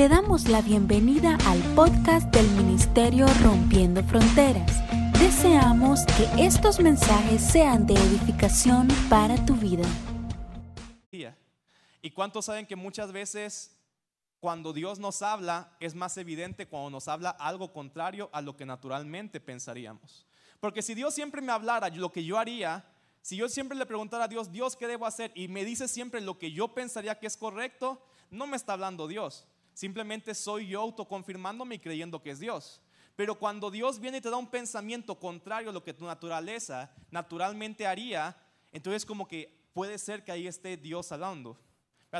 Te damos la bienvenida al podcast del Ministerio Rompiendo Fronteras. Deseamos que estos mensajes sean de edificación para tu vida. ¿Y cuántos saben que muchas veces cuando Dios nos habla es más evidente cuando nos habla algo contrario a lo que naturalmente pensaríamos? Porque si Dios siempre me hablara lo que yo haría, si yo siempre le preguntara a Dios, Dios, ¿qué debo hacer? Y me dice siempre lo que yo pensaría que es correcto, no me está hablando Dios. Simplemente soy yo autoconfirmándome y creyendo que es Dios. Pero cuando Dios viene y te da un pensamiento contrario a lo que tu naturaleza naturalmente haría, entonces como que puede ser que ahí esté Dios hablando.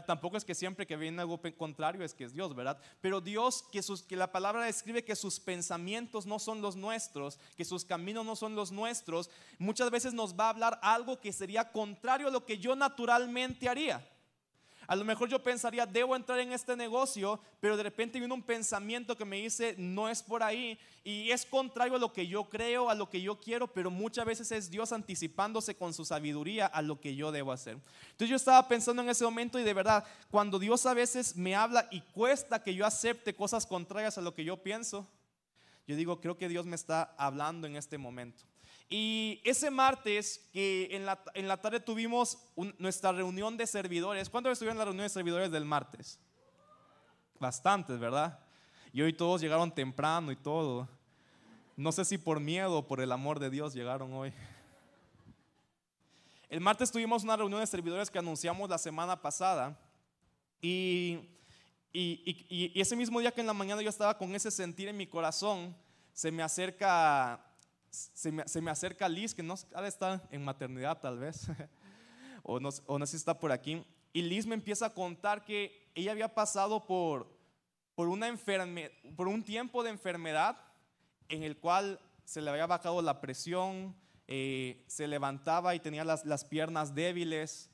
Tampoco es que siempre que viene algo contrario es que es Dios, ¿verdad? Pero Dios, que la palabra describe que sus pensamientos no son los nuestros, que sus caminos no son los nuestros, muchas veces nos va a hablar algo que sería contrario a lo que yo naturalmente haría. A lo mejor yo pensaría, debo entrar en este negocio, pero de repente viene un pensamiento que me dice, no es por ahí. Y es contrario a lo que yo creo, a lo que yo quiero, pero muchas veces es Dios anticipándose con su sabiduría a lo que yo debo hacer. Entonces yo estaba pensando en ese momento y de verdad, cuando Dios a veces me habla y cuesta que yo acepte cosas contrarias a lo que yo pienso, yo digo, creo que Dios me está hablando en este momento. Y ese martes, que en la, en la tarde tuvimos nuestra reunión de servidores. ¿Cuántos estuvieron en la reunión de servidores del martes? Bastantes, ¿verdad? Y hoy todos llegaron temprano y todo. No sé si por miedo o por el amor de Dios llegaron hoy. El martes tuvimos una reunión de servidores que anunciamos la semana pasada. Y, y, y, y, ese mismo día que en la mañana yo estaba con ese sentir en mi corazón, se me acerca se me, acerca Liz, que no ha de estar en maternidad tal vez, o, no, o no sé si está por aquí, y Liz me empieza a contar que ella había pasado por, por, una enferme, por un tiempo de enfermedad en el cual se le había bajado la presión, eh, se levantaba y tenía las, las piernas débiles,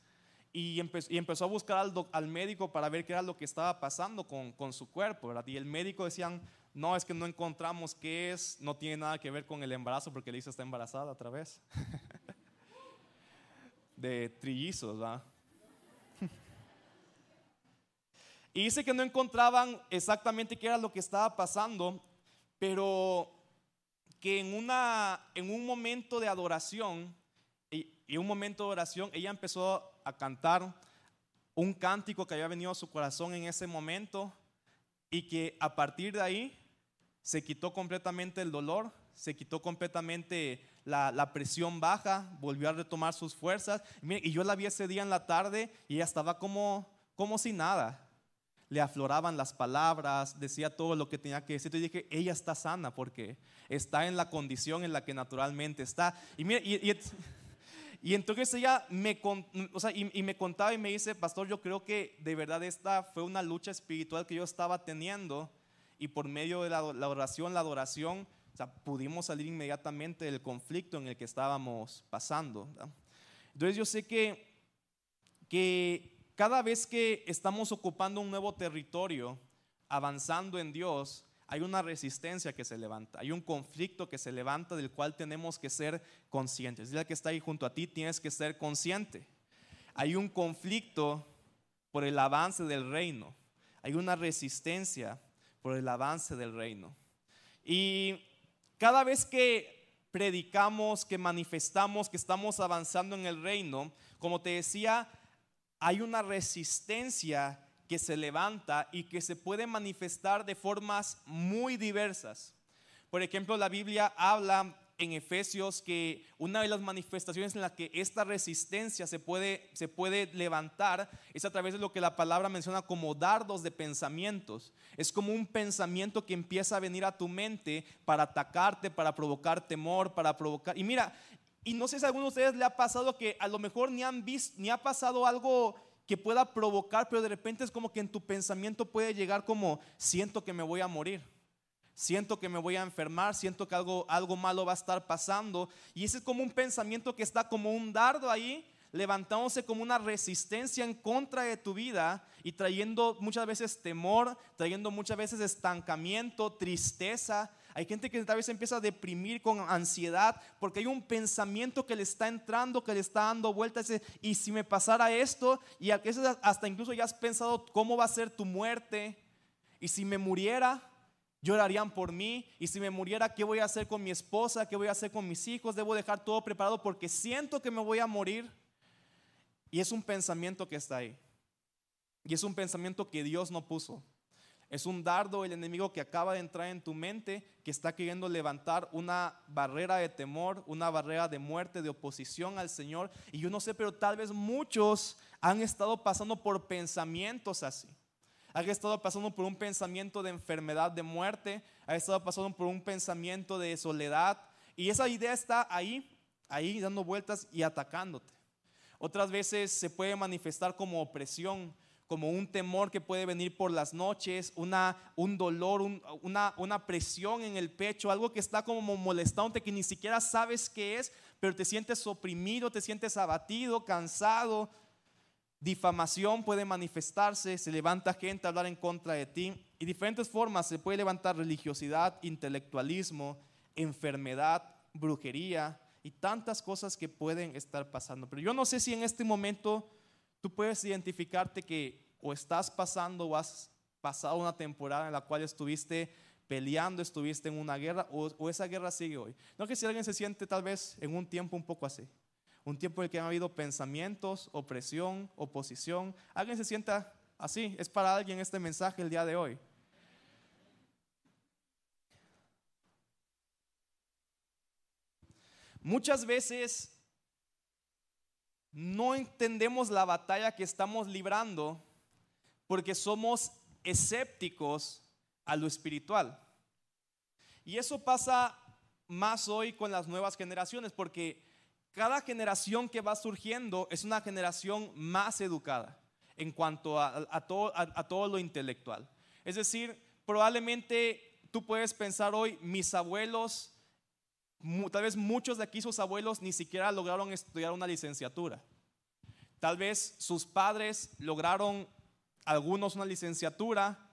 y, empezó, y empezó a buscar al, al, médico para ver qué era lo que estaba pasando con, con su cuerpo, ¿verdad? Y el médico decían, no, es que no encontramos qué es, no tiene nada que ver con el embarazo porque Lisa está embarazada otra vez. de trillizos, ¿va? y dice que no encontraban exactamente qué era lo que estaba pasando, pero que en, una, en un momento de adoración, y, en un momento de oración, ella empezó a cantar un cántico que había venido a su corazón en ese momento y que a partir de ahí se quitó completamente el dolor, se quitó completamente la, presión baja, volvió a retomar sus fuerzas. Y, yo la vi ese día en la tarde y ella estaba como, como si nada. Le afloraban las palabras, decía todo lo que tenía que decir. Y dije, ella está sana porque está en la condición en la que naturalmente está. Y, y, entonces ella me, o sea, y, me contaba y me dice, pastor, yo creo que de verdad esta fue una lucha espiritual que yo estaba teniendo y por medio de la, oración, la adoración, pudimos salir inmediatamente del conflicto en el que estábamos pasando. Entonces yo sé que, que cada vez que estamos ocupando un nuevo territorio, avanzando en Dios, hay una resistencia que se levanta, hay un conflicto que se levanta del cual tenemos que ser conscientes. Dile que está ahí junto a ti, tienes que ser consciente. Hay un conflicto por el avance del reino, hay una resistencia por el avance del reino. Y cada vez que predicamos, que manifestamos que estamos avanzando en el reino, como te decía, hay una resistencia que se levanta y que se puede manifestar de formas muy diversas. Por ejemplo, la Biblia habla en Efesios que una de las manifestaciones en la que esta resistencia se puede, se puede levantar es a través de lo que la palabra menciona como dardos de pensamientos. Es como un pensamiento que empieza a venir a tu mente para atacarte, para provocar temor, para provocar... Y mira, y no sé si a alguno de ustedes le ha pasado que a lo mejor ni han visto, ni ha pasado algo que pueda provocar, pero de repente es como que en tu pensamiento puede llegar como, siento que me voy a morir siento que me voy a enfermar, siento que algo, algo malo va a estar pasando. Y ese es como un pensamiento que está como un dardo ahí, levantándose como una resistencia en contra de tu vida y trayendo muchas veces temor, trayendo muchas veces estancamiento, tristeza. Hay gente que tal vez empieza a deprimir con ansiedad porque hay un pensamiento que le está entrando, que le está dando vueltas. Y si me pasara esto, y a veces hasta incluso ya has pensado cómo va a ser tu muerte, Y si me muriera, llorarían por mí. Y si me muriera, ¿qué voy a hacer con mi esposa? ¿Qué voy a hacer con mis hijos? Debo dejar todo preparado porque siento que me voy a morir. Y es un pensamiento que está ahí. Y es un pensamiento que Dios no puso. Es un dardo el enemigo que acaba de entrar en tu mente, que está queriendo levantar una barrera de temor, una barrera de muerte, de oposición al Señor. Y yo no sé, pero tal vez muchos han estado pasando por pensamientos así. Han estado pasando por un pensamiento de enfermedad, de muerte. Han estado pasando por un pensamiento de soledad. Y esa idea está ahí, ahí dando vueltas y atacándote. Otras veces se puede manifestar como opresión como un temor que puede venir por las noches, una, un dolor, una, una presión en el pecho, algo que está como molestándote que ni siquiera sabes qué es, pero te sientes oprimido, te sientes abatido, cansado. Difamación puede manifestarse, se levanta gente a hablar en contra de ti y diferentes formas se puede levantar religiosidad, intelectualismo, enfermedad, brujería y tantas cosas que pueden estar pasando. Pero yo no sé si en este momento tú puedes identificarte que o estás pasando o has pasado una temporada en la cual estuviste peleando, estuviste en una guerra o, esa guerra sigue hoy. No que si alguien se siente tal vez en un tiempo un poco así, un tiempo en el que han habido pensamientos, opresión, oposición, alguien se sienta así, es para alguien este mensaje el día de hoy. Muchas veces no entendemos la batalla que estamos librando porque somos escépticos a lo espiritual. Y eso pasa más hoy con las nuevas generaciones porque cada generación que va surgiendo es una generación más educada en cuanto a, todo, lo intelectual. Es decir, probablemente tú puedes pensar hoy, mis abuelos Tal vez muchos de aquí, sus abuelos, ni siquiera lograron estudiar una licenciatura. Tal vez sus padres lograron algunos una licenciatura,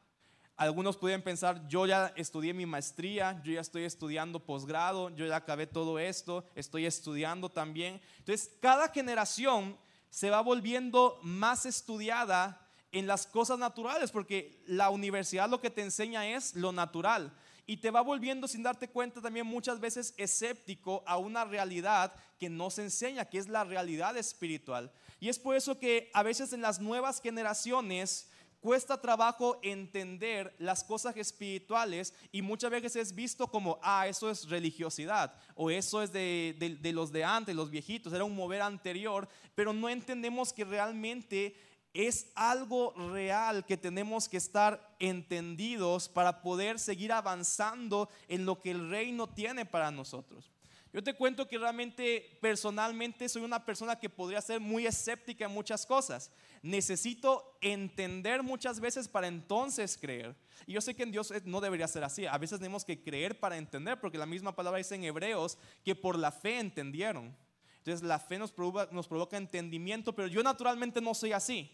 algunos pueden pensar, yo ya estudié mi maestría, yo ya estoy estudiando posgrado, yo ya acabé todo esto, estoy estudiando también. Entonces, cada generación se va volviendo más estudiada en las cosas naturales, porque la universidad lo que te enseña es lo natural y te va volviendo sin darte cuenta también muchas veces escéptico a una realidad que no se enseña, que es la realidad espiritual. Y es por eso que a veces en las nuevas generaciones cuesta trabajo entender las cosas espirituales y muchas veces es visto como, ah, eso es religiosidad o eso es de, de los de antes, los viejitos, era un mover anterior, pero no entendemos que realmente es algo real que tenemos que estar entendidos para poder seguir avanzando en lo que el reino tiene para nosotros. Yo te cuento que realmente personalmente soy una persona que podría ser muy escéptica en muchas cosas. Necesito entender muchas veces para entonces creer. Y yo sé que en Dios no debería ser así. A veces tenemos que creer para entender, porque la misma palabra dice en Hebreos que por la fe entendieron. Entonces la fe nos provoca, nos provoca entendimiento, pero yo naturalmente no soy así.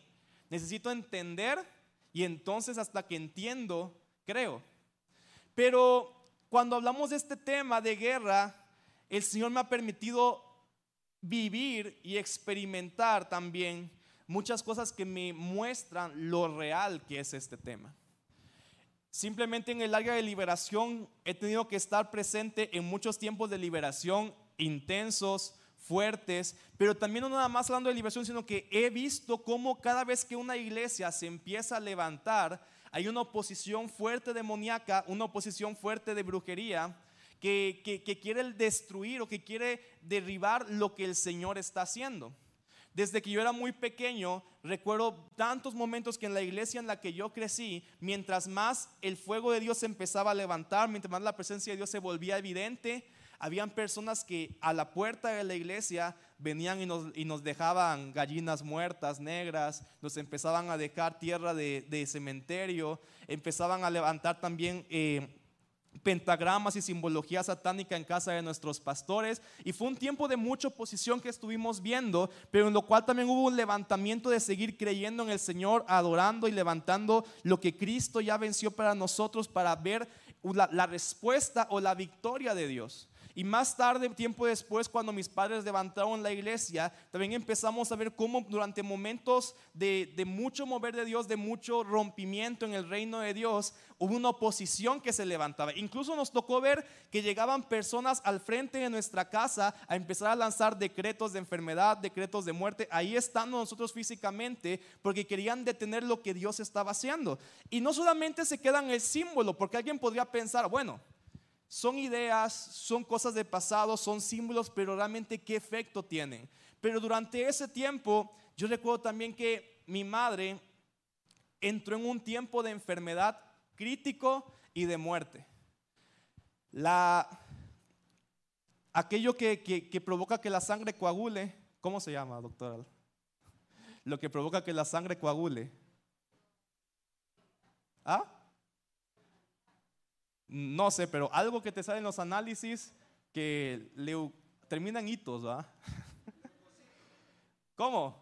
Necesito entender y entonces hasta que entiendo, creo. Pero cuando hablamos de este tema de guerra, el Señor me ha permitido vivir y experimentar también muchas cosas que me muestran lo real que es este tema. Simplemente en el área de liberación he tenido que estar presente en muchos tiempos de liberación intensos, fuertes, pero también no nada más hablando de liberación, sino que he visto cómo cada vez que una iglesia se empieza a levantar, hay una oposición fuerte demoníaca, una oposición fuerte de brujería, que, que, quiere destruir o que quiere derribar lo que el Señor está haciendo. Desde que yo era muy pequeño, recuerdo tantos momentos que en la iglesia en la que yo crecí, mientras más el fuego de Dios empezaba a levantar, mientras más la presencia de Dios se volvía evidente, habían personas que a la puerta de la iglesia venían y nos, dejaban gallinas muertas, negras, nos empezaban a dejar tierra de, cementerio, empezaban a levantar también... Eh, pentagramas y simbología satánica en casa de nuestros pastores y fue un tiempo de mucha oposición que estuvimos viendo, pero en lo cual también hubo un levantamiento de seguir creyendo en el Señor, adorando y levantando lo que Cristo ya venció para nosotros para ver la respuesta o la victoria de Dios. Y más tarde, tiempo después, cuando mis padres levantaron la iglesia, también empezamos a ver cómo durante momentos de, mucho mover de Dios, de mucho rompimiento en el reino de Dios, hubo una oposición que se levantaba. Incluso nos tocó ver que llegaban personas al frente de nuestra casa a empezar a lanzar decretos de enfermedad, decretos de muerte, ahí estando nosotros físicamente, porque querían detener lo que Dios estaba haciendo. Y no solamente se quedan el símbolo, porque alguien podría pensar, bueno, son ideas, son cosas de pasado, son símbolos, pero realmente qué efecto tienen. Pero durante ese tiempo, yo recuerdo también que mi madre entró en un tiempo de enfermedad crítico y de muerte. La, aquello que, que provoca que la sangre coagule, ¿cómo se llama, doctora? Lo que provoca que la sangre coagule. ¿Ah? No sé, pero algo que te sale en los análisis que terminan hitos, ¿va? ¿Cómo?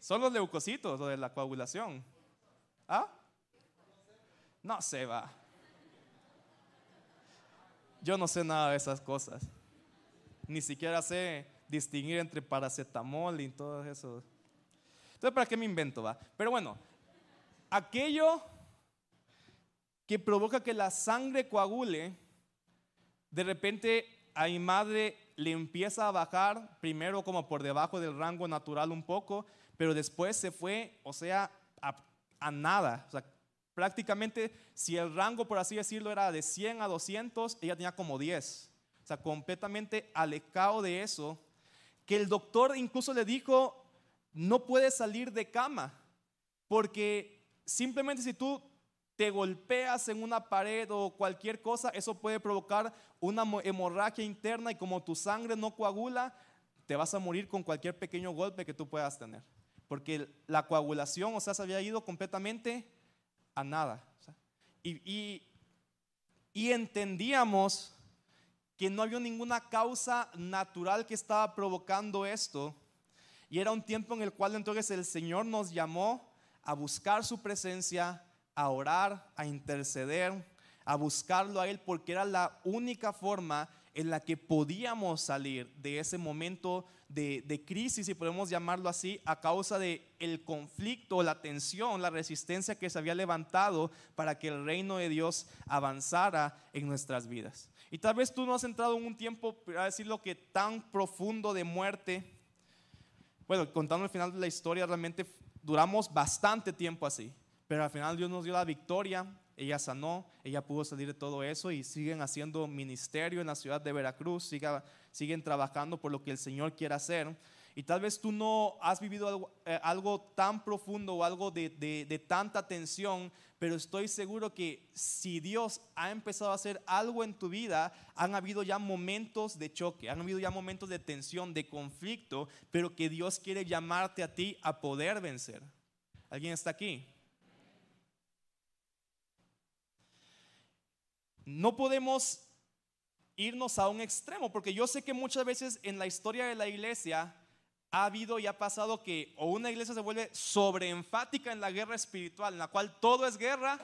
Son los leucocitos de la coagulación. ¿Ah? No sé, va. Yo no sé nada de esas cosas. Ni siquiera sé distinguir entre paracetamol y todo eso. Entonces, ¿para qué me invento, va? Pero bueno, aquello que provoca que la sangre coagule, de repente a mi madre le empieza a bajar, primero como por debajo del rango natural un poco, pero después se fue, o sea, a, nada. O sea, prácticamente si el rango, por así decirlo, era de 100 a 200, ella tenía como 10. O sea, completamente alejado de eso, que el doctor incluso le dijo, no puedes salir de cama, porque simplemente si tú te golpeas en una pared o cualquier cosa, eso puede provocar una hemorragia interna y como tu sangre no coagula, te vas a morir con cualquier pequeño golpe que tú puedas tener. Porque la coagulación, o sea, se había ido completamente a nada. y, y entendíamos que no había ninguna causa natural que estaba provocando esto. Y era un tiempo en el cual entonces el Señor nos llamó a buscar su presencia, a orar, a interceder, a buscarlo a Él, porque era la única forma en la que podíamos salir de ese momento de, crisis, si podemos llamarlo así, a causa de el conflicto, la tensión, la resistencia que se había levantado para que el reino de Dios avanzara en nuestras vidas. Y tal vez tú no has entrado en un tiempo, a decirlo que tan profundo de muerte. Bueno, contando el final de la historia, realmente duramos bastante tiempo así. Pero al final Dios nos dio la victoria, ella sanó, ella pudo salir de todo eso y siguen haciendo ministerio en la ciudad de Veracruz, siguen trabajando por lo que el Señor quiere hacer. Y tal vez tú no has vivido algo, eh, tan profundo o algo de, de, tanta tensión, pero estoy seguro que si Dios ha empezado a hacer algo en tu vida, han habido ya momentos de choque, han habido ya momentos de tensión, de conflicto, pero que Dios quiere llamarte a ti a poder vencer. ¿Alguien está aquí? No podemos irnos a un extremo, porque yo sé que muchas veces en la historia de la iglesia ha habido y ha pasado que o una iglesia se vuelve sobreenfática en la guerra espiritual, en la cual todo es guerra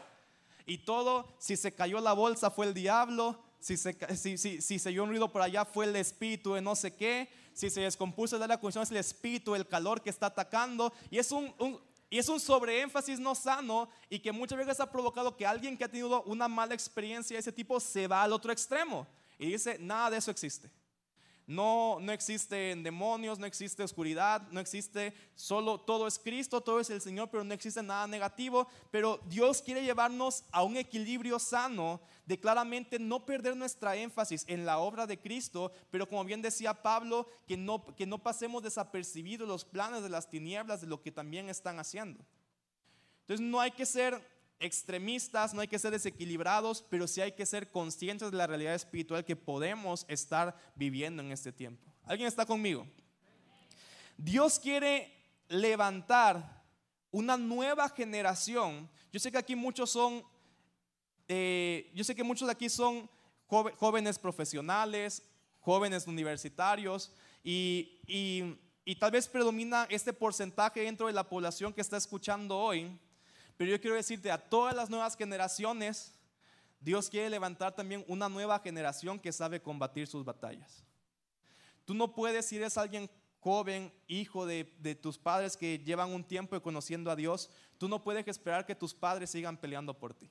y todo, si se cayó la bolsa fue el diablo, si se, si, si, se oyó un ruido por allá fue el espíritu de no sé qué, si se descompuso el la condición es el espíritu, el calor que está atacando, y es un, y es un sobreénfasis no sano y que muchas veces ha provocado que alguien que ha tenido una mala experiencia de ese tipo se va al otro extremo y dice, nada de eso existe. No, no existen demonios, no existe oscuridad, no existe solo, todo es Cristo, todo es el Señor, pero no existe nada negativo. Pero Dios quiere llevarnos a un equilibrio sano de claramente no perder nuestra énfasis en la obra de Cristo, pero como bien decía Pablo, que no, que no pasemos desapercibidos los planes de las tinieblas de lo que también están haciendo. Entonces no hay que ser extremistas, no hay que ser desequilibrados, pero sí hay que ser conscientes de la realidad espiritual que podemos estar viviendo en este tiempo. ¿Alguien está conmigo? Dios quiere levantar una nueva generación. Yo sé que aquí muchos son, eh, yo sé que muchos de aquí son jóvenes profesionales, jóvenes universitarios y, y tal vez predomina este porcentaje dentro de la población que está escuchando hoy pero yo quiero decirte a todas las nuevas generaciones, Dios quiere levantar también una nueva generación que sabe combatir sus batallas. Tú no puedes, si eres alguien joven, hijo de, tus padres que llevan un tiempo conociendo a Dios, tú no puedes esperar que tus padres sigan peleando por ti.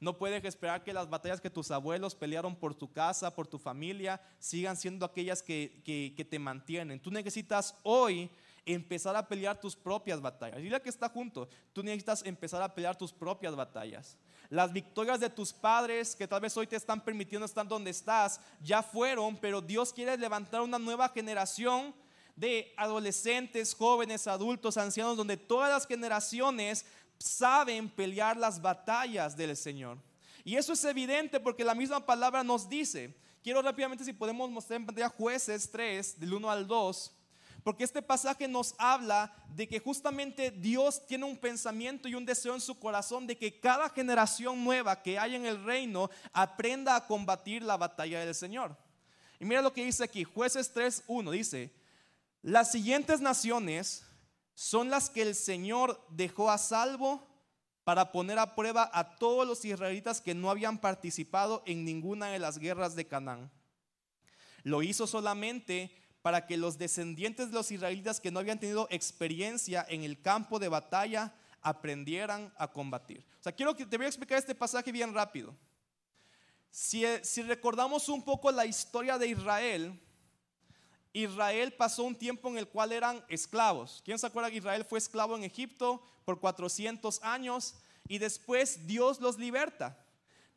No puedes esperar que las batallas que tus abuelos pelearon por tu casa, por tu familia, sigan siendo aquellas que, que te mantienen. Tú necesitas hoy empezar a pelear tus propias batallas. Dile que está junto, tú necesitas empezar a pelear tus propias batallas. Las victorias de tus padres que tal vez hoy te están permitiendo estar donde estás, ya fueron, pero Dios quiere levantar una nueva generación de adolescentes, jóvenes, adultos, ancianos, donde todas las generaciones saben pelear las batallas del Señor. Y eso es evidente porque la misma palabra nos dice. Quiero rápidamente si podemos mostrar en pantalla jueces 3, del 1 al 2. Porque este pasaje nos habla de que justamente Dios tiene un pensamiento y un deseo en su corazón de que cada generación nueva que hay en el reino aprenda a combatir la batalla del Señor. Y mira lo que dice aquí, jueces 3.1, dice, las siguientes naciones son las que el Señor dejó a salvo para poner a prueba a todos los israelitas que no habían participado en ninguna de las guerras de Canaán. Lo hizo solamente para que los descendientes de los israelitas que no habían tenido experiencia en el campo de batalla aprendieran a combatir. O sea, quiero que te voy a explicar este pasaje bien rápido. Si, si recordamos un poco la historia de Israel, Israel pasó un tiempo en el cual eran esclavos. ¿Quién se acuerda que Israel fue esclavo en Egipto por 400 años y después Dios los liberta?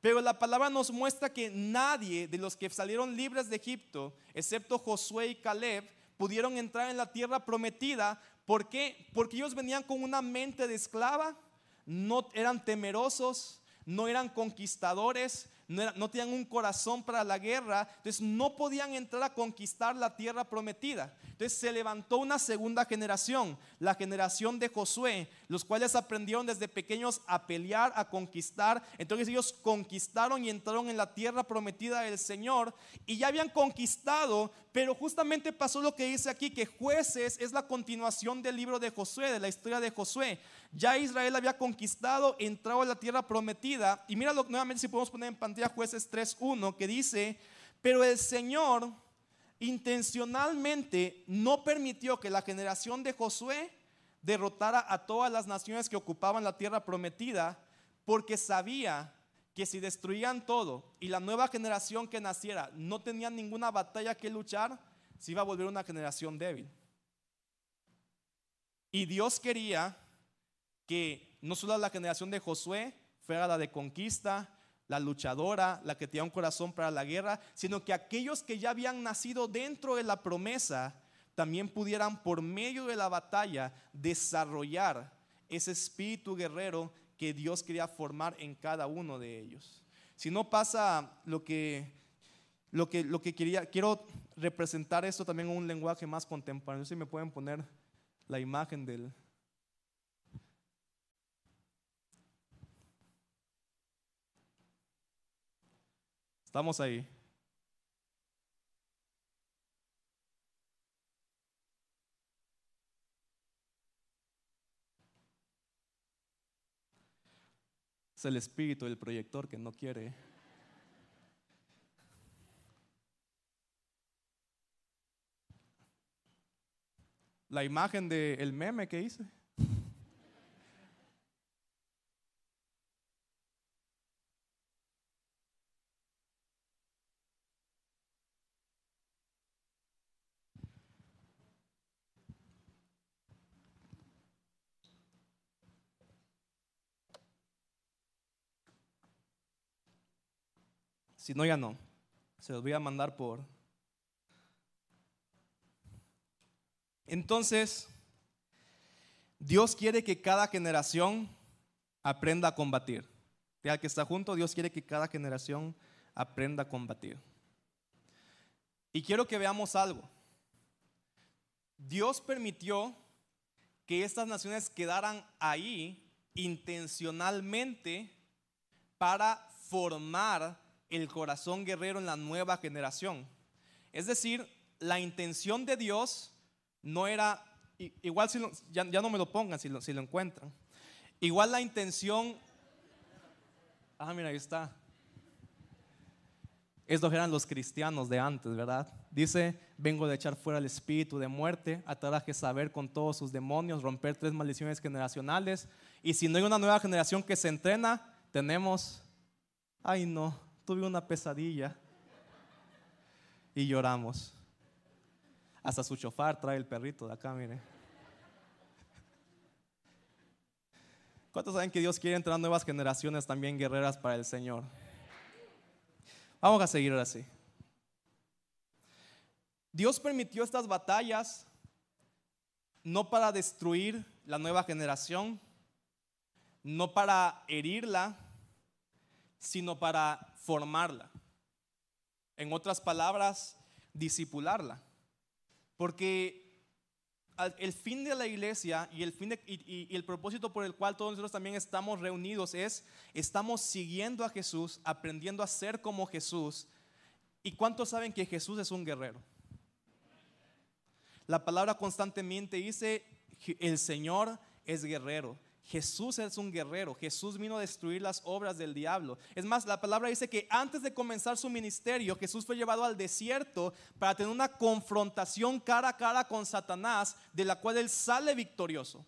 Pero la palabra nos muestra que nadie de los que salieron libres de Egipto, excepto Josué y Caleb, pudieron entrar en la tierra prometida. ¿Por qué? Porque ellos venían con una mente de esclava, no eran temerosos, no eran conquistadores, no, tenían un corazón para la guerra, entonces no podían entrar a conquistar la tierra prometida. Entonces se levantó una segunda generación, la generación de Josué, los cuales aprendieron desde pequeños a pelear, a conquistar. Entonces ellos conquistaron y entraron en la tierra prometida del Señor y ya habían conquistado, pero justamente pasó lo que dice aquí, que jueces es la continuación del libro de Josué, de la historia de Josué. Ya Israel había conquistado, entrado a la tierra prometida. Y mira nuevamente si podemos poner en pantalla jueces 3.1 que dice, pero el Señor intencionalmente no permitió que la generación de Josué derrotara a todas las naciones que ocupaban la tierra prometida, porque sabía que si destruían todo y la nueva generación que naciera no tenía ninguna batalla que luchar, se iba a volver una generación débil. Y Dios quería que no solo la generación de Josué fuera la de conquista, la luchadora, la que tenía un corazón para la guerra, sino que aquellos que ya habían nacido dentro de la promesa también pudieran por medio de la batalla desarrollar ese espíritu guerrero que Dios quería formar en cada uno de ellos. Si no pasa lo que lo que, lo que quería, quiero representar esto también en un lenguaje más contemporáneo. Si me pueden poner la imagen del, Estamos ahí. Es el espíritu del proyector que no quiere. La imagen del meme que hice. Si no, ya no. Se los voy a mandar por... Entonces, Dios quiere que cada generación aprenda a combatir. Ya que está junto, Dios quiere que cada generación aprenda a combatir. Y quiero que veamos algo. Dios permitió que estas naciones quedaran ahí intencionalmente para formar el corazón guerrero en la nueva generación. Es decir, la intención de Dios no era, igual si ya, no me lo pongan si lo, lo encuentran, igual la intención, ah, mira, ahí está. Estos eran los cristianos de antes, ¿verdad? Dice, vengo de echar fuera el espíritu de muerte, atar a saber con todos sus demonios, romper tres maldiciones generacionales. Y si no hay una nueva generación que se entrena, tenemos, ay no, tuve una pesadilla. Y lloramos. Hasta su chofar trae el perrito de acá, mire. ¿Cuántos saben que Dios quiere entrenar nuevas generaciones también guerreras para el Señor? Vamos a seguir así. Dios permitió estas batallas no para destruir la nueva generación, no para herirla, sino para formarla. En otras palabras, disipularla. Porque el fin de la iglesia y el, fin y, el propósito por el cual todos nosotros también estamos reunidos es, estamos siguiendo a Jesús, aprendiendo a ser como Jesús. ¿Y cuántos saben que Jesús es un guerrero? La palabra constantemente dice, el Señor es guerrero. Jesús es un guerrero. Jesús vino a destruir las obras del diablo. Es más, la palabra dice que antes de comenzar su ministerio, Jesús fue llevado al desierto para tener una confrontación cara a cara con Satanás, de la cual él sale victorioso.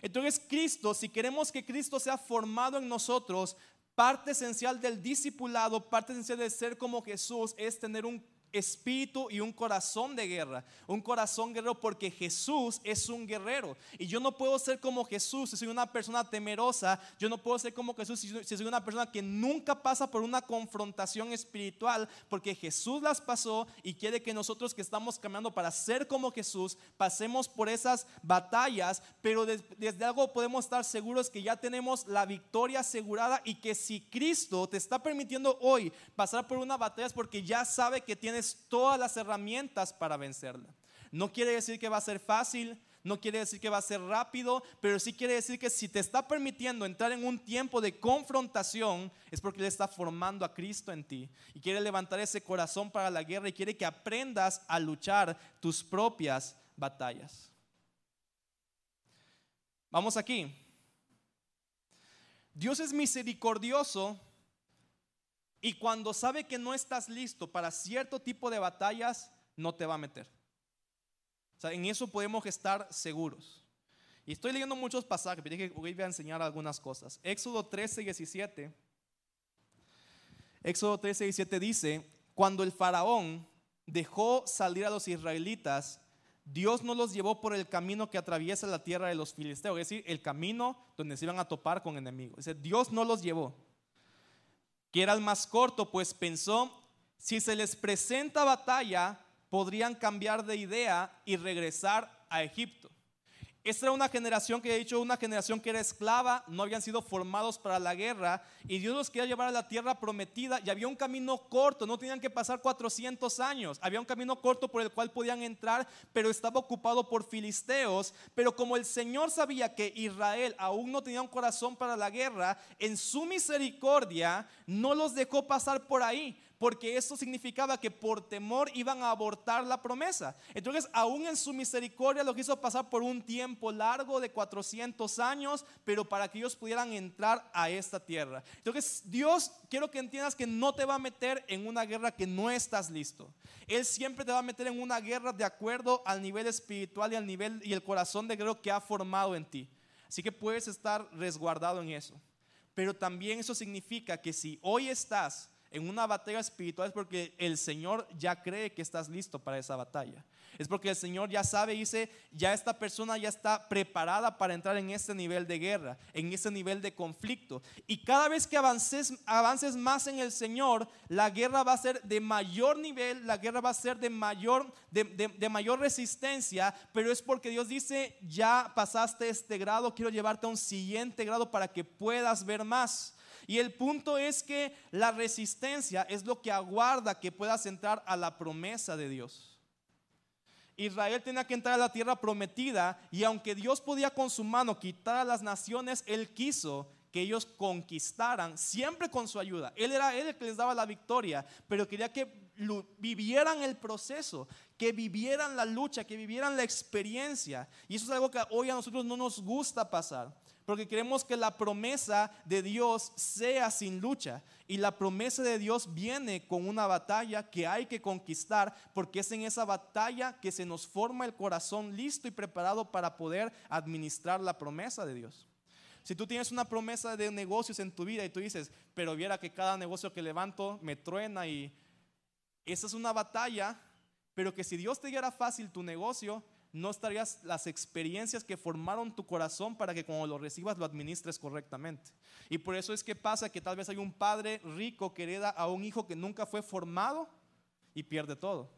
Entonces Cristo, si queremos que Cristo sea formado en nosotros, parte esencial del discipulado, parte esencial de ser como Jesús es tener un espíritu y un corazón de guerra. Un corazón guerrero porque Jesús es un guerrero. Y yo no puedo ser como Jesús si soy una persona temerosa. Yo no puedo ser como Jesús si soy una persona que nunca pasa por una confrontación espiritual. Porque Jesús las pasó y quiere que nosotros que estamos caminando para ser como Jesús pasemos por esas batallas. Pero desde algo podemos estar seguros que ya tenemos la victoria asegurada y que si Cristo te está permitiendo hoy pasar por una batalla es porque ya sabe que todas las herramientas para vencerla. No quiere decir que va a ser fácil, no quiere decir que va a ser rápido, pero sí quiere decir que si te está permitiendo entrar en un tiempo de confrontación, es porque le está formando a Cristo en ti y quiere levantar ese corazón para la guerra y quiere que aprendas a luchar tus propias batallas. Vamos aquí. Dios es misericordioso y cuando sabe que no estás listo para cierto tipo de batallas, no te va a meter. O sea, en eso podemos estar seguros. Y estoy leyendo muchos pasajes, voy a enseñar algunas cosas. Éxodo 13, 17. Éxodo 13, 17 dice, cuando el faraón dejó salir a los israelitas, Dios no los llevó por el camino que atraviesa la tierra de los filisteos, es decir, el camino donde se iban a topar con enemigos. Dice, Dios no los llevó que era el más corto, pues pensó, si se les presenta batalla, podrían cambiar de idea y regresar a Egipto. Esta era una generación que he dicho, una generación que era esclava, no habían sido formados para la guerra y Dios los quería llevar a la tierra prometida y había un camino corto, no tenían que pasar 400 años, había un camino corto por el cual podían entrar, pero estaba ocupado por filisteos, pero como el Señor sabía que Israel aún no tenía un corazón para la guerra, en su misericordia no los dejó pasar por ahí, porque eso significaba que por temor iban a abortar la promesa. Entonces, aún en su misericordia lo hizo pasar por un tiempo largo de 400 años, pero para que ellos pudieran entrar a esta tierra. Entonces, Dios, quiero que entiendas que no te va a meter en una guerra que no estás listo. Él siempre te va a meter en una guerra de acuerdo al nivel espiritual y al nivel y el corazón de guerrero que ha formado en ti. Así que puedes estar resguardado en eso. Pero también eso significa que si hoy estás en una batalla espiritual es porque el Señor ya cree que estás listo para esa batalla. Es porque el Señor ya sabe dice, ya esta persona ya está preparada para entrar en este nivel de guerra, en este nivel de conflicto. Y cada vez que avances, avances más en el Señor, la guerra va a ser de mayor nivel, la guerra va a ser de mayor, de, de mayor resistencia, pero es porque Dios dice, ya pasaste este grado, quiero llevarte a un siguiente grado para que puedas ver más. Y el punto es que la resistencia es lo que aguarda que puedas entrar a la promesa de Dios. Israel tenía que entrar a la tierra prometida y aunque Dios podía con su mano quitar a las naciones, Él quiso que ellos conquistaran siempre con su ayuda. Él era el que les daba la victoria, pero quería que vivieran el proceso, que vivieran la lucha, que vivieran la experiencia. Y eso es algo que hoy a nosotros no nos gusta pasar. Porque queremos que la promesa de Dios sea sin lucha. Y la promesa de Dios viene con una batalla que hay que conquistar, porque es en esa batalla que se nos forma el corazón listo y preparado para poder administrar la promesa de Dios. Si tú tienes una promesa de negocios en tu vida y tú dices, pero viera que cada negocio que levanto me truena y esa es una batalla, pero que si Dios te diera fácil tu negocio, no estarías las experiencias que formaron tu corazón para que cuando lo recibas lo administres correctamente. Y por eso es que pasa que tal vez hay un padre rico que hereda a un hijo que nunca fue formado y pierde todo.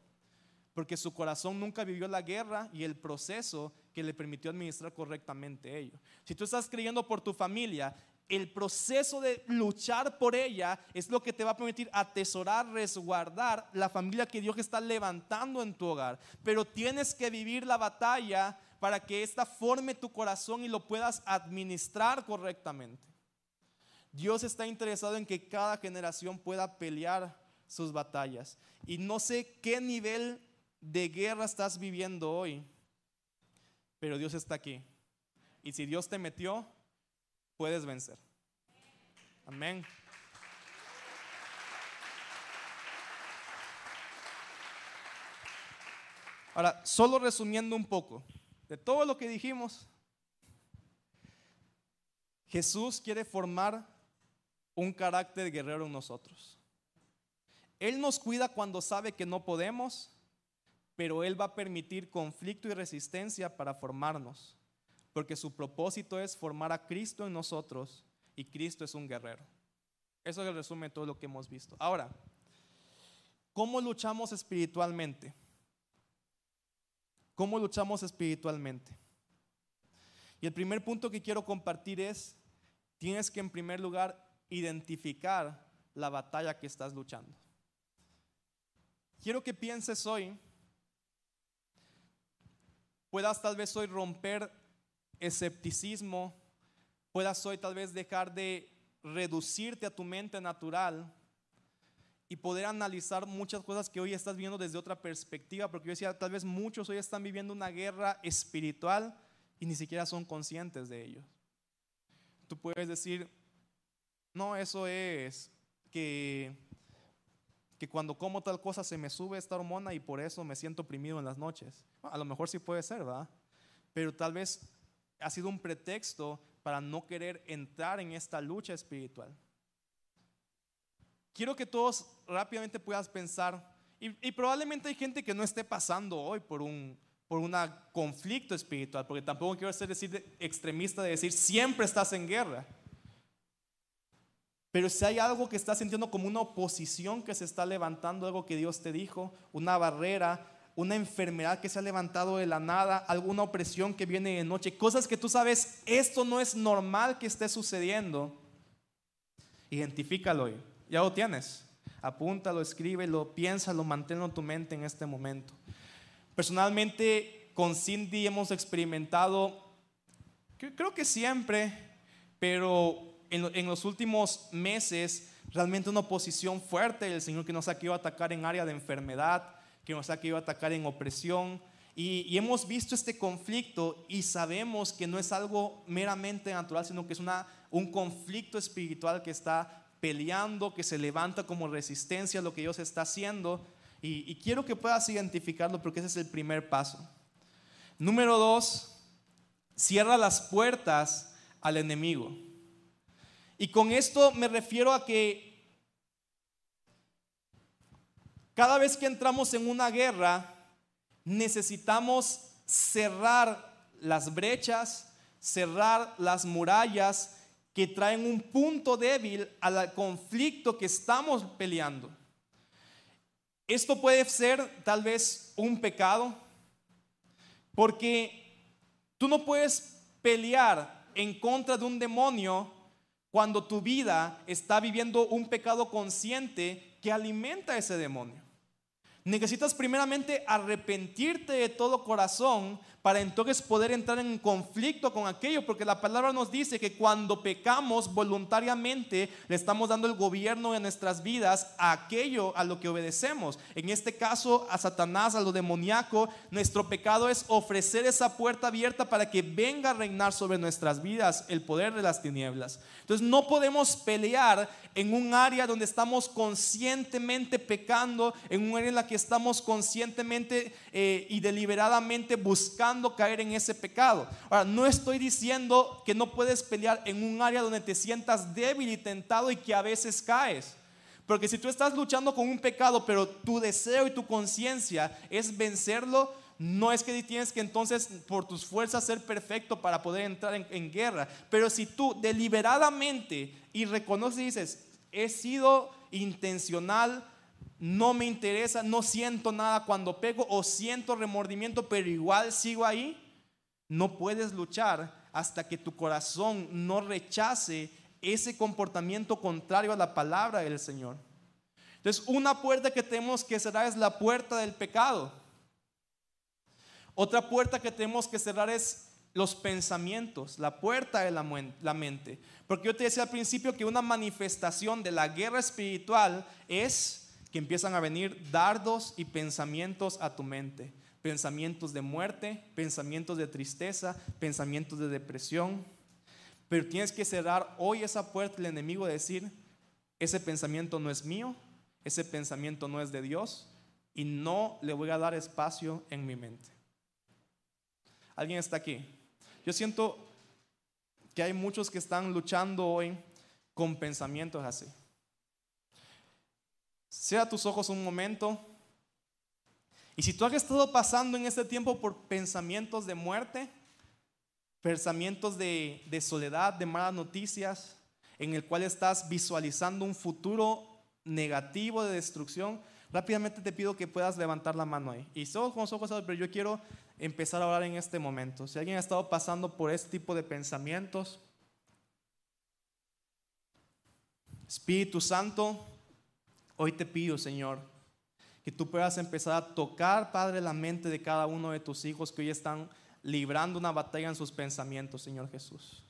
Porque su corazón nunca vivió la guerra y el proceso que le permitió administrar correctamente ello. Si tú estás creyendo por tu familia, el proceso de luchar por ella es lo que te va a permitir atesorar, resguardar la familia que Dios está levantando en tu hogar. Pero tienes que vivir la batalla para que esta forme tu corazón y lo puedas administrar correctamente. Dios está interesado en que cada generación pueda pelear sus batallas. Y no sé qué nivel de guerra estás viviendo hoy pero Dios está aquí. Y si Dios te metió, puedes vencer. Amén. Ahora, solo resumiendo un poco de todo lo que dijimos, Jesús quiere formar un carácter guerrero en nosotros. Él nos cuida cuando sabe que no podemos pero Él va a permitir conflicto y resistencia para formarnos, porque su propósito es formar a Cristo en nosotros y Cristo es un guerrero. Eso es el resumen de todo lo que hemos visto. Ahora, ¿cómo luchamos espiritualmente? ¿Cómo luchamos espiritualmente? Y el primer punto que quiero compartir es, tienes que en primer lugar identificar la batalla que estás luchando. Quiero que pienses hoy puedas tal vez hoy romper escepticismo, puedas hoy tal vez dejar de reducirte a tu mente natural y poder analizar muchas cosas que hoy estás viendo desde otra perspectiva, porque yo decía, tal vez muchos hoy están viviendo una guerra espiritual y ni siquiera son conscientes de ello. Tú puedes decir, no, eso es que que cuando como tal cosa se me sube esta hormona y por eso me siento oprimido en las noches. A lo mejor sí puede ser, ¿verdad? Pero tal vez ha sido un pretexto para no querer entrar en esta lucha espiritual. Quiero que todos rápidamente puedas pensar, y, probablemente hay gente que no esté pasando hoy por un por un conflicto espiritual, porque tampoco quiero ser decir extremista de decir siempre estás en guerra. Pero si hay algo que estás sintiendo como una oposición que se está levantando, algo que Dios te dijo, una barrera, una enfermedad que se ha levantado de la nada, alguna opresión que viene de noche, cosas que tú sabes, esto no es normal que esté sucediendo, identifícalo, ya lo tienes, apúntalo, escríbelo, piénsalo, manténlo en tu mente en este momento. Personalmente, con Cindy hemos experimentado, creo que siempre, pero en, los últimos meses realmente una oposición fuerte del Señor que nos ha querido atacar en área de enfermedad, que nos ha querido atacar en opresión. Y, hemos visto este conflicto y sabemos que no es algo meramente natural, sino que es una, un conflicto espiritual que está peleando, que se levanta como resistencia a lo que Dios está haciendo. Y, y quiero que puedas identificarlo porque ese es el primer paso. Número dos, cierra las puertas al enemigo. Y con esto me refiero a que cada vez que entramos en una guerra, necesitamos cerrar las brechas, cerrar las murallas que traen un punto débil al conflicto que estamos peleando. Esto puede ser tal vez un pecado, porque tú no puedes pelear en contra de un demonio cuando tu vida está viviendo un pecado consciente que alimenta ese demonio. Necesitas primeramente arrepentirte de todo corazón para entonces poder entrar en conflicto con aquello, porque la palabra nos dice que cuando pecamos voluntariamente le estamos dando el gobierno de nuestras vidas a aquello a lo que obedecemos. En este caso a Satanás, a lo demoníaco, nuestro pecado es ofrecer esa puerta abierta para que venga a reinar sobre nuestras vidas el poder de las tinieblas. Entonces no podemos pelear en un área donde estamos conscientemente pecando, en un área en la que estamos conscientemente eh, y deliberadamente buscando caer en ese pecado. Ahora, no estoy diciendo que no puedes pelear en un área donde te sientas débil y tentado y que a veces caes. Porque si tú estás luchando con un pecado, pero tu deseo y tu conciencia es vencerlo, no es que tienes que entonces por tus fuerzas ser perfecto para poder entrar en, guerra. Pero si tú deliberadamente y reconoces y dices, he sido intencional, no me interesa, no siento nada cuando pego o siento remordimiento, pero igual sigo ahí, no puedes luchar hasta que tu corazón no rechace ese comportamiento contrario a la palabra del Señor. Entonces, una puerta que tenemos que cerrar es la puerta del pecado. Otra puerta que tenemos que cerrar es los pensamientos, la puerta de la, mente. Porque yo te decía al principio que una manifestación de la guerra espiritual es que empiezan a venir dardos y pensamientos a tu mente. Pensamientos de muerte, pensamientos de tristeza, pensamientos de depresión. Pero tienes que cerrar hoy esa puerta del enemigo de decir, ese pensamiento no es mío, ese pensamiento no es de Dios y no le voy a dar espacio en mi mente. ¿Alguien está aquí? Yo siento que hay muchos que están luchando hoy con pensamientos así. Cierra tus ojos un momento. Y si tú has estado pasando en este tiempo por pensamientos de muerte, pensamientos de, soledad, de malas noticias, en el cual estás visualizando un futuro negativo de destrucción, rápidamente te pido que puedas levantar la mano ahí. Y solo con los ojos pero yo quiero empezar a orar en este momento. Si alguien ha estado pasando por este tipo de pensamientos, Espíritu Santo, hoy te pido, Señor, que tú puedas empezar a tocar, Padre, la mente de cada uno de tus hijos que hoy están librando una batalla en sus pensamientos, Señor Jesús.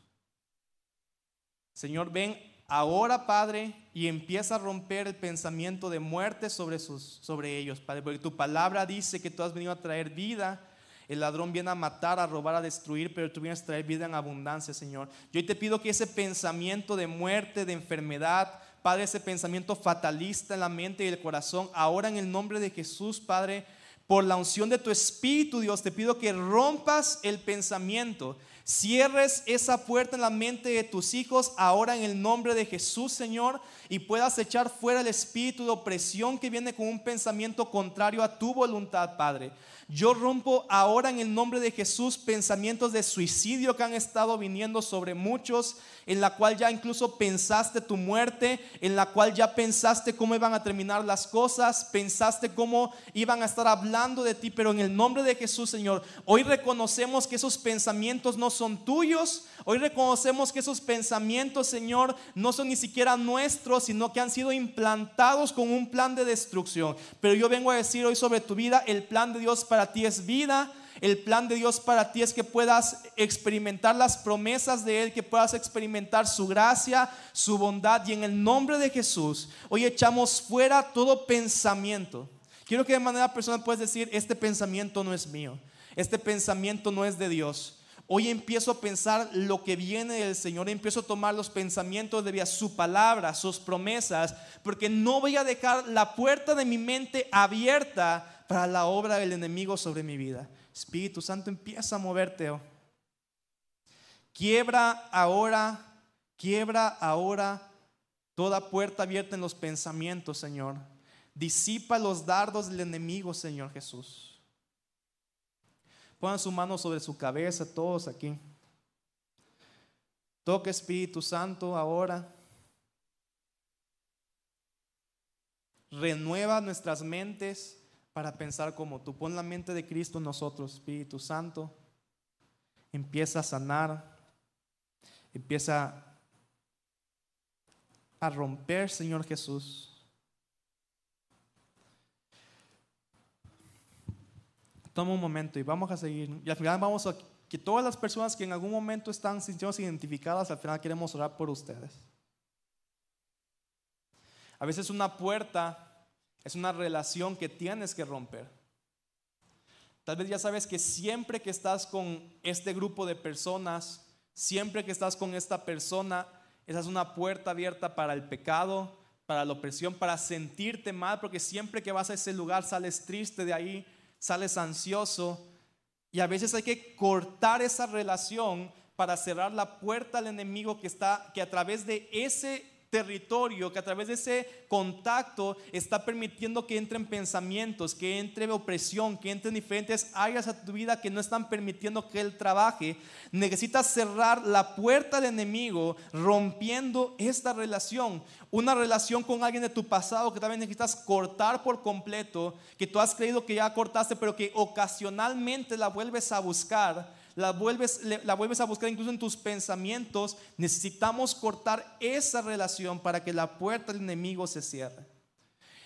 Señor, ven ahora, Padre, y empieza a romper el pensamiento de muerte sobre, sus, sobre ellos, Padre, porque tu palabra dice que tú has venido a traer vida el ladrón viene a matar, a robar, a destruir, pero tú vienes a traer vida en abundancia, Señor. Yo te pido que ese pensamiento de muerte, de enfermedad, Padre, ese pensamiento fatalista en la mente y el corazón, ahora en el nombre de Jesús, Padre, por la unción de tu Espíritu, Dios, te pido que rompas el pensamiento. Cierres esa puerta en la mente de tus hijos ahora en el nombre de Jesús, Señor, y puedas echar fuera el espíritu de opresión que viene con un pensamiento contrario a tu voluntad, Padre. Yo rompo ahora en el nombre de Jesús pensamientos de suicidio que han estado viniendo sobre muchos, en la cual ya incluso pensaste tu muerte, en la cual ya pensaste cómo iban a terminar las cosas, pensaste cómo iban a estar hablando de ti, pero en el nombre de Jesús, Señor, hoy reconocemos que esos pensamientos no son tuyos, hoy reconocemos que esos pensamientos, Señor, no son ni siquiera nuestros, sino que han sido implantados con un plan de destrucción. Pero yo vengo a decir hoy sobre tu vida, el plan de Dios para ti es vida. El plan de Dios para ti es que puedas experimentar las promesas de Él, que puedas experimentar su gracia, su bondad. Y en el nombre de Jesús, hoy echamos fuera todo pensamiento. Quiero que de manera personal puedas decir, este pensamiento no es mío, este pensamiento no es de Dios. Hoy empiezo a pensar lo que viene del Señor, empiezo a tomar los pensamientos de su palabra, sus promesas, porque no voy a dejar la puerta de mi mente abierta para la obra del enemigo sobre mi vida. Espíritu Santo empieza a moverte. Oh. Quiebra ahora, quiebra ahora toda puerta abierta en los pensamientos, Señor. Disipa los dardos del enemigo, Señor Jesús. Pongan su mano sobre su cabeza, todos aquí. Toca Espíritu Santo ahora. Renueva nuestras mentes para pensar como tú. Pon la mente de Cristo en nosotros, Espíritu Santo. Empieza a sanar. Empieza a romper, Señor Jesús. Toma un momento y vamos a seguir. Y al final vamos a que todas las personas que en algún momento están sintiéndose identificadas, al final queremos orar por ustedes. A veces una puerta es una relación que tienes que romper. Tal vez ya sabes que siempre que estás con este grupo de personas, siempre que estás con esta persona, esa es una puerta abierta para el pecado, para la opresión, para sentirte mal, porque siempre que vas a ese lugar sales triste de ahí, sales ansioso. Y a veces hay que cortar esa relación para cerrar la puerta al enemigo que está, que a través de ese territorio que a través de ese contacto está permitiendo que entren pensamientos, que entre opresión, que entren diferentes áreas a tu vida que no están permitiendo que Él trabaje. Necesitas cerrar la puerta del enemigo rompiendo esta relación. Una relación con alguien de tu pasado que también necesitas cortar por completo, que tú has creído que ya cortaste, pero que ocasionalmente la vuelves a buscar la vuelves, la vuelves a buscar incluso en tus pensamientos, necesitamos cortar esa relación para que la puerta del enemigo se cierre.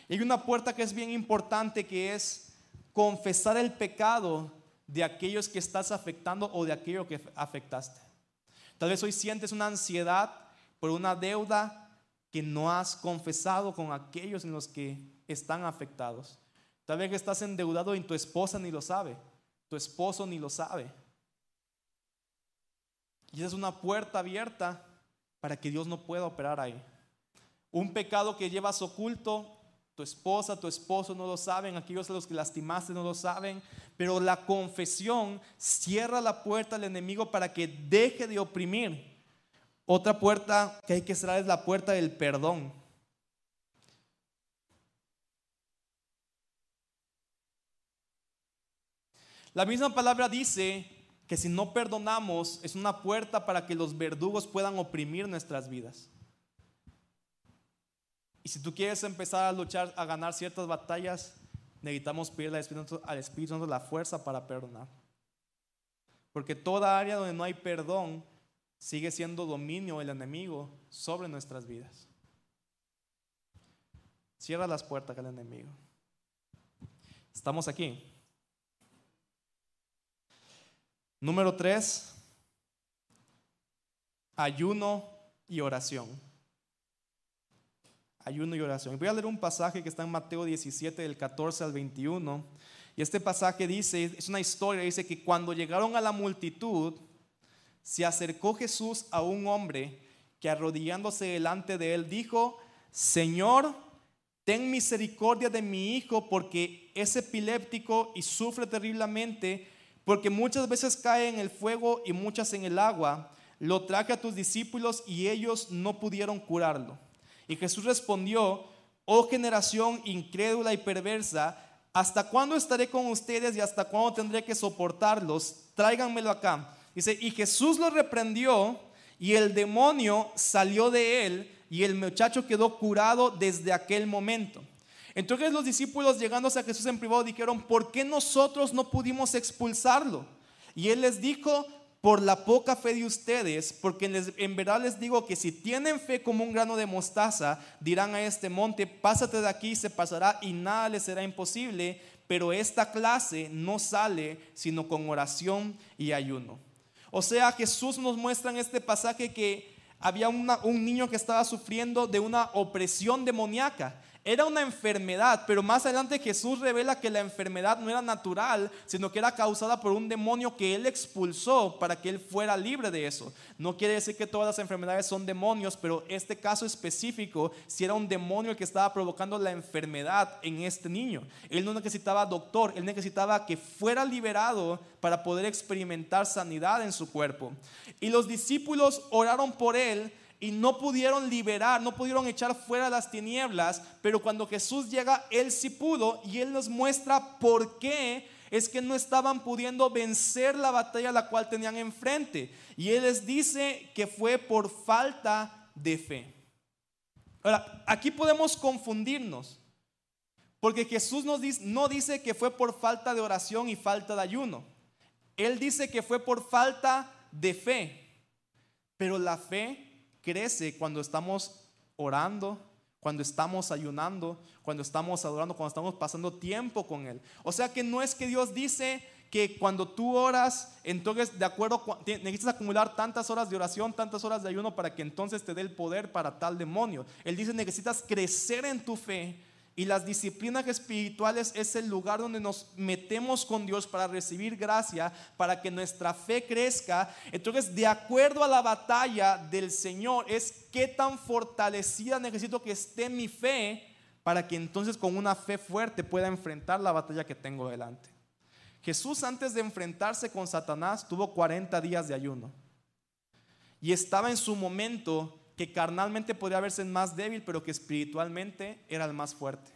Hay una puerta que es bien importante que es confesar el pecado de aquellos que estás afectando o de aquello que afectaste. Tal vez hoy sientes una ansiedad por una deuda que no has confesado con aquellos en los que están afectados. Tal vez estás endeudado y tu esposa ni lo sabe, tu esposo ni lo sabe. Y esa es una puerta abierta para que Dios no pueda operar ahí. Un pecado que llevas oculto, tu esposa, tu esposo no lo saben, aquellos a los que lastimaste no lo saben, pero la confesión cierra la puerta al enemigo para que deje de oprimir. Otra puerta que hay que cerrar es la puerta del perdón. La misma palabra dice que si no perdonamos es una puerta para que los verdugos puedan oprimir nuestras vidas. Y si tú quieres empezar a luchar, a ganar ciertas batallas, necesitamos pedirle al Espíritu, al Espíritu la fuerza para perdonar. Porque toda área donde no hay perdón sigue siendo dominio del enemigo sobre nuestras vidas. Cierra las puertas al enemigo. Estamos aquí. Número tres, ayuno y oración. Ayuno y oración. Voy a leer un pasaje que está en Mateo 17, del 14 al 21. Y este pasaje dice, es una historia, dice que cuando llegaron a la multitud, se acercó Jesús a un hombre que arrodillándose delante de él dijo, Señor, ten misericordia de mi hijo porque es epiléptico y sufre terriblemente porque muchas veces cae en el fuego y muchas en el agua. Lo traje a tus discípulos y ellos no pudieron curarlo. Y Jesús respondió, oh generación incrédula y perversa, ¿hasta cuándo estaré con ustedes y hasta cuándo tendré que soportarlos? Tráiganmelo acá. Dice, y Jesús lo reprendió y el demonio salió de él y el muchacho quedó curado desde aquel momento. Entonces los discípulos llegándose a Jesús en privado dijeron, ¿por qué nosotros no pudimos expulsarlo? Y él les dijo, por la poca fe de ustedes, porque en verdad les digo que si tienen fe como un grano de mostaza, dirán a este monte, pásate de aquí, se pasará y nada les será imposible, pero esta clase no sale sino con oración y ayuno. O sea, Jesús nos muestra en este pasaje que había un niño que estaba sufriendo de una opresión demoníaca era una enfermedad, pero más adelante Jesús revela que la enfermedad no era natural, sino que era causada por un demonio que él expulsó para que él fuera libre de eso. No quiere decir que todas las enfermedades son demonios, pero este caso específico, si era un demonio el que estaba provocando la enfermedad en este niño. Él no necesitaba doctor, él necesitaba que fuera liberado para poder experimentar sanidad en su cuerpo. Y los discípulos oraron por él y no pudieron liberar, no pudieron echar fuera las tinieblas, pero cuando Jesús llega, Él sí pudo y Él nos muestra por qué es que no estaban pudiendo vencer la batalla la cual tenían enfrente. Y Él les dice que fue por falta de fe. Ahora, aquí podemos confundirnos, porque Jesús nos dice, no dice que fue por falta de oración y falta de ayuno. Él dice que fue por falta de fe, pero la fe crece cuando estamos orando, cuando estamos ayunando, cuando estamos adorando, cuando estamos pasando tiempo con Él. O sea que no es que Dios dice que cuando tú oras, entonces de acuerdo, necesitas acumular tantas horas de oración, tantas horas de ayuno para que entonces te dé el poder para tal demonio. Él dice, necesitas crecer en tu fe y las disciplinas espirituales es el lugar donde nos metemos con Dios para recibir gracia, para que nuestra fe crezca. Entonces, de acuerdo a la batalla del Señor, es qué tan fortalecida necesito que esté mi fe para que entonces con una fe fuerte pueda enfrentar la batalla que tengo delante. Jesús antes de enfrentarse con Satanás tuvo 40 días de ayuno. Y estaba en su momento que carnalmente podría verse más débil, pero que espiritualmente era el más fuerte.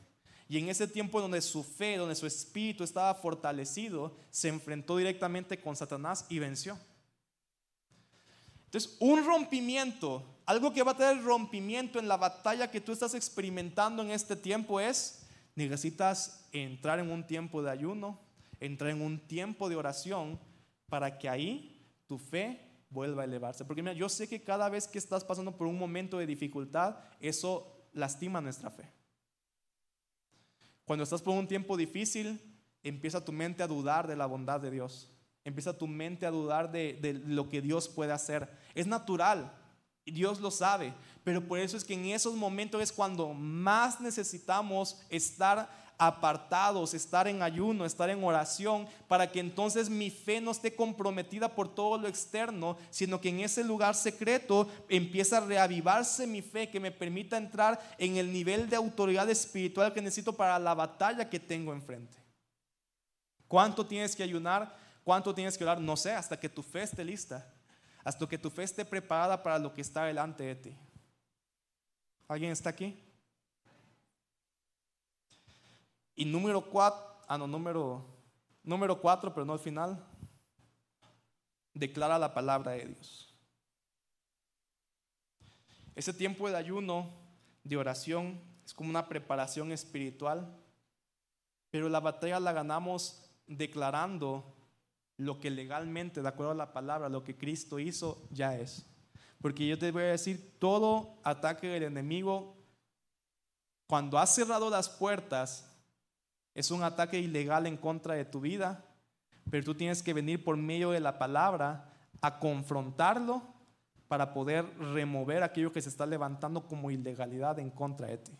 Y en ese tiempo donde su fe, donde su espíritu estaba fortalecido, se enfrentó directamente con Satanás y venció. Entonces, un rompimiento, algo que va a tener rompimiento en la batalla que tú estás experimentando en este tiempo es, necesitas entrar en un tiempo de ayuno, entrar en un tiempo de oración para que ahí tu fe vuelva a elevarse. Porque mira, yo sé que cada vez que estás pasando por un momento de dificultad, eso lastima nuestra fe. Cuando estás por un tiempo difícil, empieza tu mente a dudar de la bondad de Dios. Empieza tu mente a dudar de, de lo que Dios puede hacer. Es natural, Dios lo sabe, pero por eso es que en esos momentos es cuando más necesitamos estar apartados, estar en ayuno, estar en oración, para que entonces mi fe no esté comprometida por todo lo externo, sino que en ese lugar secreto empieza a reavivarse mi fe, que me permita entrar en el nivel de autoridad espiritual que necesito para la batalla que tengo enfrente. ¿Cuánto tienes que ayunar? ¿Cuánto tienes que orar? No sé, hasta que tu fe esté lista, hasta que tu fe esté preparada para lo que está delante de ti. ¿Alguien está aquí? Y número cuatro, ah no, número, número cuatro, pero no al final, declara la palabra de Dios. Ese tiempo de ayuno, de oración, es como una preparación espiritual, pero la batalla la ganamos declarando lo que legalmente, de acuerdo a la palabra, lo que Cristo hizo, ya es. Porque yo te voy a decir, todo ataque del enemigo, cuando has cerrado las puertas, es un ataque ilegal en contra de tu vida, pero tú tienes que venir por medio de la palabra a confrontarlo para poder remover aquello que se está levantando como ilegalidad en contra de ti.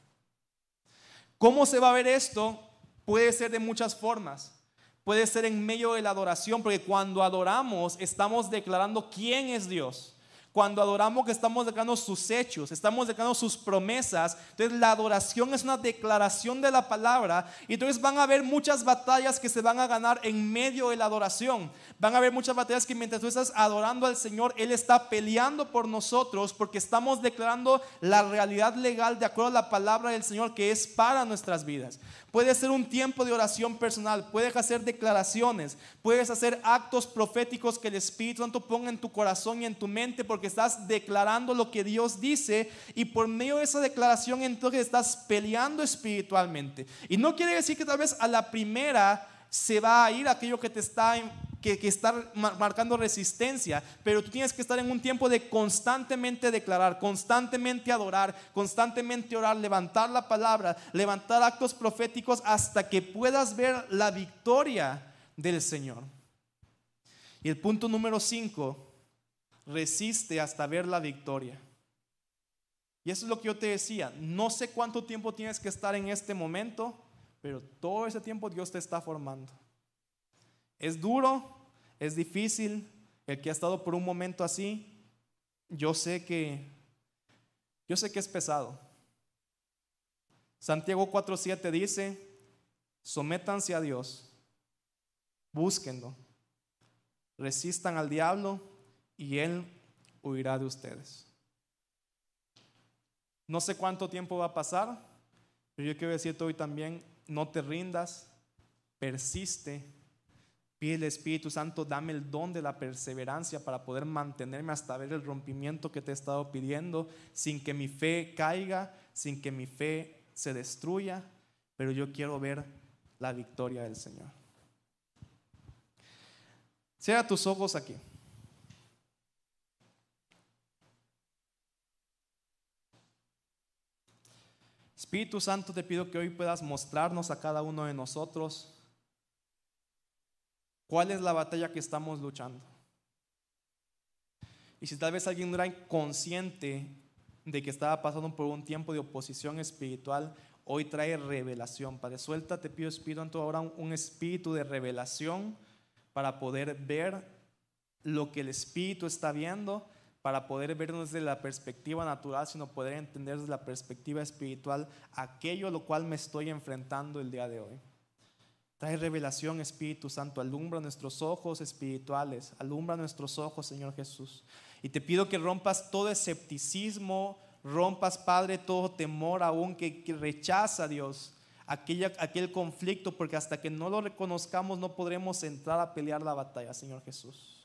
¿Cómo se va a ver esto? Puede ser de muchas formas. Puede ser en medio de la adoración, porque cuando adoramos estamos declarando quién es Dios. Cuando adoramos que estamos declarando sus hechos, estamos declarando sus promesas. Entonces la adoración es una declaración de la palabra. Y entonces van a haber muchas batallas que se van a ganar en medio de la adoración. Van a haber muchas batallas que mientras tú estás adorando al Señor, Él está peleando por nosotros porque estamos declarando la realidad legal de acuerdo a la palabra del Señor que es para nuestras vidas. Puede ser un tiempo de oración personal, puedes hacer declaraciones, puedes hacer actos proféticos que el Espíritu Santo ponga en tu corazón y en tu mente porque estás declarando lo que Dios dice y por medio de esa declaración entonces estás peleando espiritualmente. Y no quiere decir que tal vez a la primera se va a ir aquello que te está que, que estar marcando resistencia, pero tú tienes que estar en un tiempo de constantemente declarar, constantemente adorar, constantemente orar, levantar la palabra, levantar actos proféticos hasta que puedas ver la victoria del Señor. Y el punto número 5, resiste hasta ver la victoria. Y eso es lo que yo te decía, no sé cuánto tiempo tienes que estar en este momento, pero todo ese tiempo Dios te está formando. Es duro, es difícil. El que ha estado por un momento así, yo sé que yo sé que es pesado. Santiago 4:7 dice, sométanse a Dios, búsquenlo, resistan al diablo y él huirá de ustedes. No sé cuánto tiempo va a pasar, pero yo quiero decirte hoy también, no te rindas, persiste Pide el Espíritu Santo, dame el don de la perseverancia para poder mantenerme hasta ver el rompimiento que te he estado pidiendo, sin que mi fe caiga, sin que mi fe se destruya, pero yo quiero ver la victoria del Señor. Cierra tus ojos aquí. Espíritu Santo, te pido que hoy puedas mostrarnos a cada uno de nosotros cuál es la batalla que estamos luchando. Y si tal vez alguien no era consciente de que estaba pasando por un tiempo de oposición espiritual, hoy trae revelación. Padre, suelta, te pido Espíritu Santo, ahora un espíritu de revelación para poder ver lo que el Espíritu está viendo, para poder ver desde la perspectiva natural, sino poder entender desde la perspectiva espiritual aquello a lo cual me estoy enfrentando el día de hoy. Trae revelación, Espíritu Santo, alumbra nuestros ojos espirituales, alumbra nuestros ojos, Señor Jesús. Y te pido que rompas todo escepticismo, rompas, Padre, todo temor aún que, rechaza, Dios, aquella, aquel conflicto, porque hasta que no lo reconozcamos no podremos entrar a pelear la batalla, Señor Jesús.